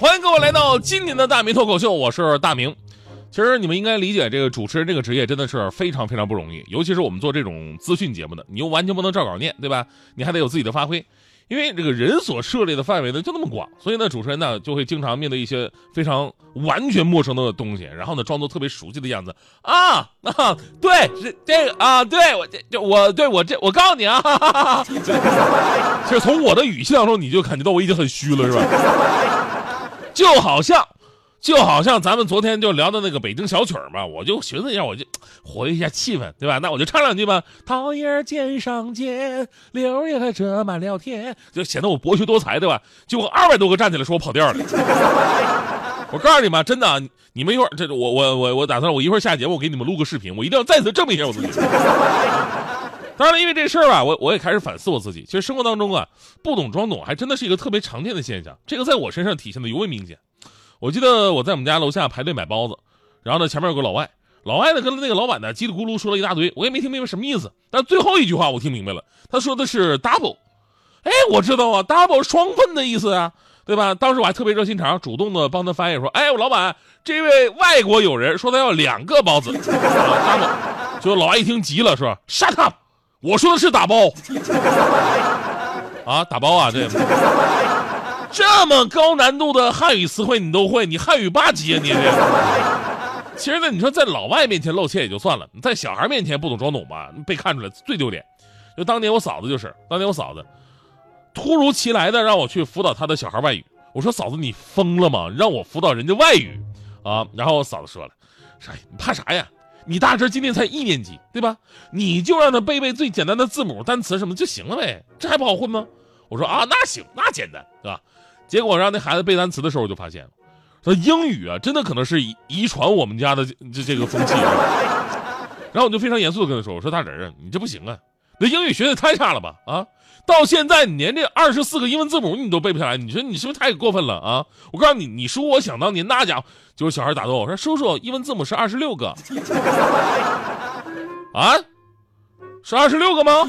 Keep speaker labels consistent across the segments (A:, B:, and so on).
A: 欢迎各位来到今年的大明脱口秀，我是大明。其实你们应该理解，这个主持人这个职业真的是非常非常不容易，尤其是我们做这种资讯节目的，你又完全不能照稿念，对吧？你还得有自己的发挥，因为这个人所涉猎的范围呢就那么广，所以呢，主持人呢就会经常面对一些非常完全陌生的东西，然后呢装作特别熟悉的样子啊啊，对，是这个啊，对我这我对我这我告诉你啊，哈哈哈哈其实从我的语气当中你就感觉到我已经很虚了，是吧？就好像，就好像咱们昨天就聊的那个北京小曲儿嘛，我就寻思一下，我就 活跃一下气氛，对吧？那我就唱两句吧。桃叶尖上尖，柳叶还遮满了天，就显得我博学多才，对吧？结果二百多个站起来说我跑调了。我告诉你们，真的，你们一会儿这我我我我打算我一会儿下节目，我给你们录个视频，我一定要再次证明一下我自己。当然了，因为这事儿吧，我我也开始反思我自己。其实生活当中啊，不懂装懂还真的是一个特别常见的现象。这个在我身上体现的尤为明显。我记得我在我们家楼下排队买包子，然后呢前面有个老外，老外呢跟那个老板呢叽里咕噜说了一大堆，我也没听明白什么意思。但最后一句话我听明白了，他说的是 double。哎，我知道啊，double 双份的意思啊，对吧？当时我还特别热心肠，主动的帮他翻译说，哎，我老板，这位外国友人说他要两个包子 double。结果老外一听急了，说 shut up。我说的是打包，啊，打包啊，这 这么高难度的汉语词汇你都会，你汉语八级啊你这。其实呢，你说在老外面前露怯也就算了，在小孩面前不懂装懂吧，被看出来最丢脸。就当年我嫂子就是，当年我嫂子突如其来的让我去辅导她的小孩外语，我说嫂子你疯了吗？让我辅导人家外语啊？然后我嫂子说了，说你怕啥呀？你大侄今年才一年级，对吧？你就让他背背最简单的字母、单词什么就行了呗，这还不好混吗？我说啊，那行，那简单，对吧？结果让那孩子背单词的时候，我就发现，说英语啊，真的可能是遗遗传我们家的这这个风气。然后我就非常严肃的跟他说：“我说大侄啊，你这不行啊，那英语学的太差了吧？啊，到现在你连这二十四个英文字母你都背不下来，你说你是不是太过分了啊？我告诉你，你说我想当年那家伙。”就是小孩打断我说：“叔叔，英文字母是二十六个，啊，是二十六个吗？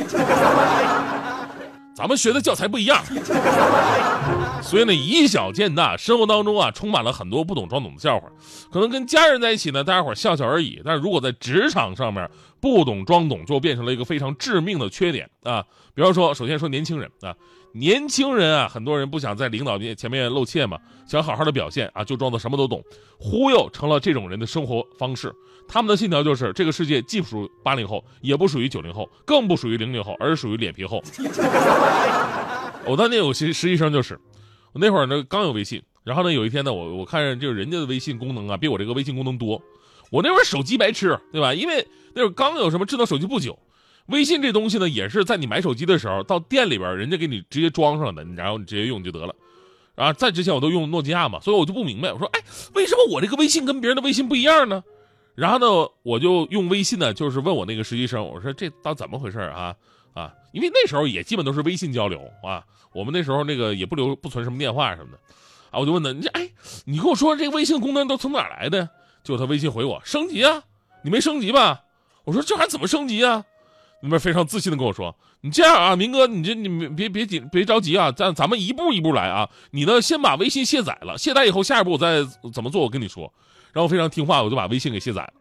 A: 咱们学的教材不一样，所以呢，以小见大，生活当中啊，充满了很多不懂装懂的笑话。可能跟家人在一起呢，大家伙笑笑而已。但是如果在职场上面，不懂装懂就变成了一个非常致命的缺点啊。比方说，首先说年轻人啊。”年轻人啊，很多人不想在领导面前面露怯嘛，想好好的表现啊，就装作什么都懂，忽悠成了这种人的生活方式。他们的信条就是：这个世界既不属于八零后，也不属于九零后，更不属于零零后，而是属于脸皮厚。我当年有实实习生就是，我那会儿呢刚有微信，然后呢有一天呢，我我看就是人家的微信功能啊，比我这个微信功能多。我那会儿手机白痴，对吧？因为那会儿刚有什么智能手机不久。微信这东西呢，也是在你买手机的时候，到店里边人家给你直接装上的，然后你直接用就得了。啊，在之前我都用诺基亚嘛，所以我就不明白，我说，哎，为什么我这个微信跟别人的微信不一样呢？然后呢，我就用微信呢，就是问我那个实习生，我说这到怎么回事啊？啊，因为那时候也基本都是微信交流啊，我们那时候那个也不留不存什么电话什么的，啊，我就问他，你这，哎，你跟我说这个微信功能都从哪来的？就他微信回我，升级啊，你没升级吧？我说这还怎么升级啊？那边非常自信的跟我说：“你这样啊，明哥，你这你别别紧，别着急啊，咱咱们一步一步来啊。你呢，先把微信卸载了，卸载以后，下一步我再怎么做，我跟你说。”然后非常听话，我就把微信给卸载了，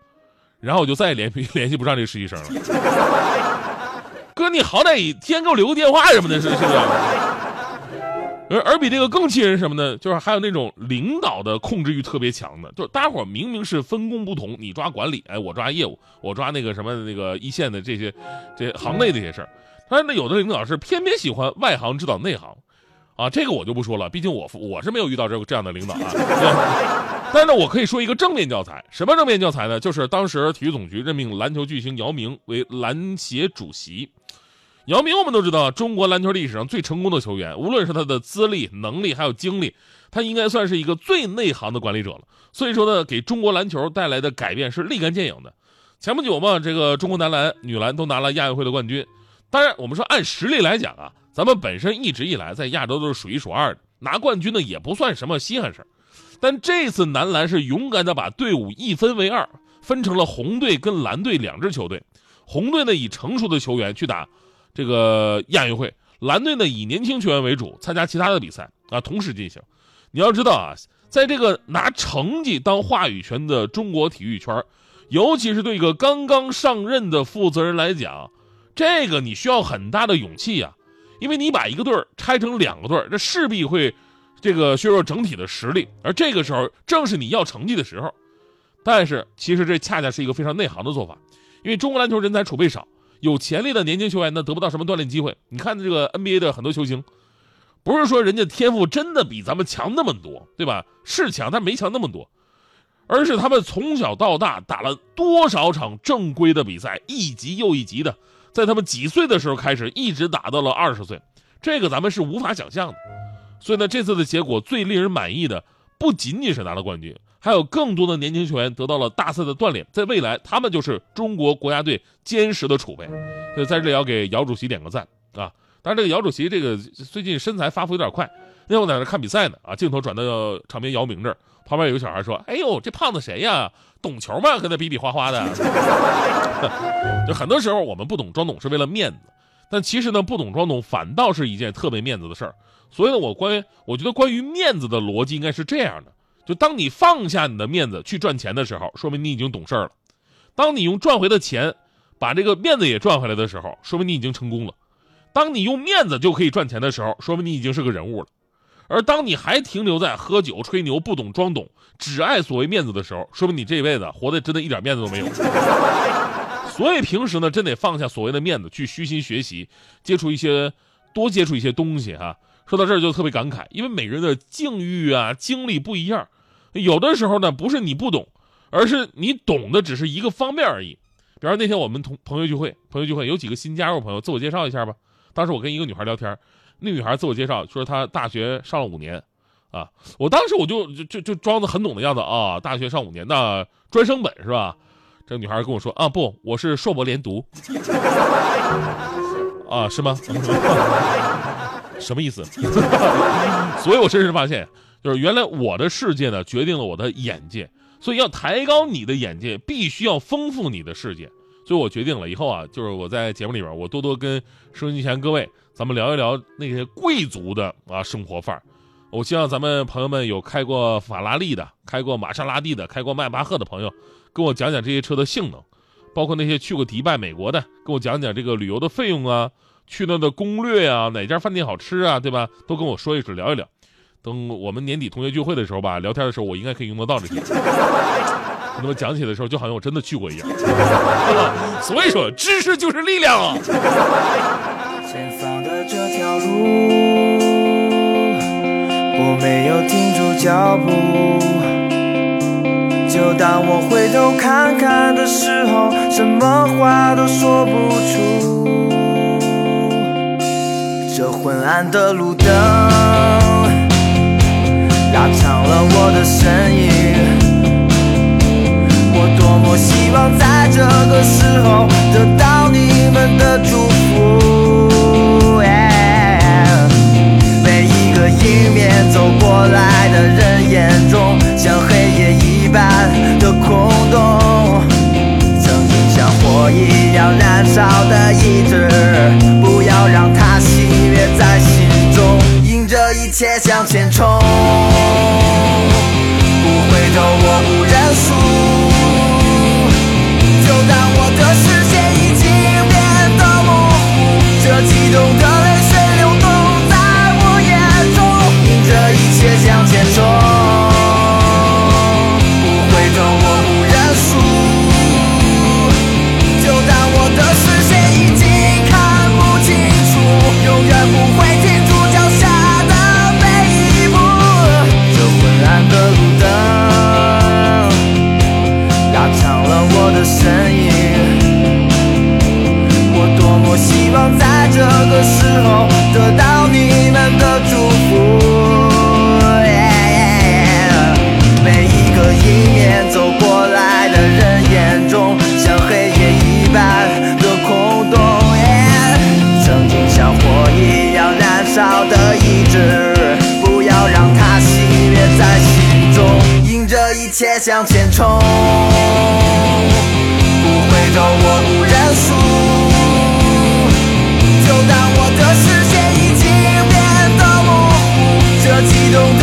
A: 然后我就再也联 联系不上这个实习生了。哥，你好歹也先给我留个电话什么的，是是不是？而而比这个更气人什么呢？就是还有那种领导的控制欲特别强的，就是大伙明明是分工不同，你抓管理，哎，我抓业务，我抓那个什么那个一线的这些这行内这些事儿。但是呢，有的领导是偏偏喜欢外行指导内行，啊，这个我就不说了，毕竟我我是没有遇到这这样的领导啊。但是，我可以说一个正面教材，什么正面教材呢？就是当时体育总局任命篮球巨星姚明为篮协主席。姚明我们都知道，中国篮球历史上最成功的球员，无论是他的资历、能力还有经历，他应该算是一个最内行的管理者了。所以说呢，给中国篮球带来的改变是立竿见影的。前不久嘛，这个中国男篮、女篮都拿了亚运会的冠军。当然，我们说按实力来讲啊，咱们本身一直以来在亚洲都是数一数二的，拿冠军呢也不算什么稀罕事儿。但这次男篮是勇敢的把队伍一分为二，分成了红队跟蓝队两支球队。红队呢以成熟的球员去打这个亚运会，蓝队呢以年轻球员为主，参加其他的比赛啊，同时进行。你要知道啊，在这个拿成绩当话语权的中国体育圈，尤其是对一个刚刚上任的负责人来讲，这个你需要很大的勇气呀，因为你把一个队儿拆成两个队儿，这势必会。这个削弱整体的实力，而这个时候正是你要成绩的时候。但是，其实这恰恰是一个非常内行的做法，因为中国篮球人才储备少，有潜力的年轻球员呢得不到什么锻炼机会。你看这个 NBA 的很多球星，不是说人家天赋真的比咱们强那么多，对吧？是强，但没强那么多，而是他们从小到大打了多少场正规的比赛，一级又一级的，在他们几岁的时候开始，一直打到了二十岁，这个咱们是无法想象的。所以呢，这次的结果最令人满意的不仅仅是拿了冠军，还有更多的年轻球员得到了大赛的锻炼，在未来他们就是中国国家队坚实的储备。所以在这里要给姚主席点个赞啊！但是，这个姚主席这个最近身材发福有点快，那天我在那看比赛呢啊，镜头转到场边姚明这儿，旁边有个小孩说：“哎呦，这胖子谁呀？懂球吗？跟他比比划划的。” 就很多时候我们不懂装懂是为了面子，但其实呢，不懂装懂反倒是一件特别面子的事儿。所以呢，我关于我觉得关于面子的逻辑应该是这样的：就当你放下你的面子去赚钱的时候，说明你已经懂事儿了；当你用赚回的钱把这个面子也赚回来的时候，说明你已经成功了；当你用面子就可以赚钱的时候，说明你已经是个人物了；而当你还停留在喝酒吹牛、不懂装懂、只爱所谓面子的时候，说明你这辈子活得真的一点面子都没有。所以平时呢，真得放下所谓的面子，去虚心学习，接触一些多接触一些东西哈。说到这儿就特别感慨，因为每个人的境遇啊、经历不一样，有的时候呢不是你不懂，而是你懂的只是一个方面而已。比方那天我们同朋友聚会，朋友聚会有几个新加入朋友，自我介绍一下吧。当时我跟一个女孩聊天，那女孩自我介绍说她大学上了五年，啊，我当时我就就就装的很懂的样子啊，大学上五年，那专升本是吧？这个女孩跟我说啊，不，我是硕博连读，啊，是吗？什么意思？所以我深深发现，就是原来我的世界呢，决定了我的眼界。所以要抬高你的眼界，必须要丰富你的世界。所以我决定了，以后啊，就是我在节目里边，我多多跟收音机前各位，咱们聊一聊那些贵族的啊生活范儿。我希望咱们朋友们有开过法拉利的、开过玛莎拉蒂的、开过迈巴赫的朋友，跟我讲讲这些车的性能，包括那些去过迪拜、美国的，跟我讲讲这个旅游的费用啊。去那的攻略啊，哪家饭店好吃啊，对吧？都跟我说一说，聊一聊。等我们年底同学聚会的时候吧，聊天的时候，我应该可以用得到这些。跟他们讲起的时候，就好像我真的去过一样。所以说，知识就是力量啊！前方的这条路，我没有停住脚步。就当我回头看看的时候，什么话都说不出。这昏暗的路灯拉长了我的身影，我多么希望在这个时候得到你们的祝福。每一个迎面走过来的人眼中，像黑夜一般的空洞，曾经像火一样燃烧的意志，不要让它熄灭。在心中，迎着一切向前冲，就当我的视线已经变得模糊，这激动。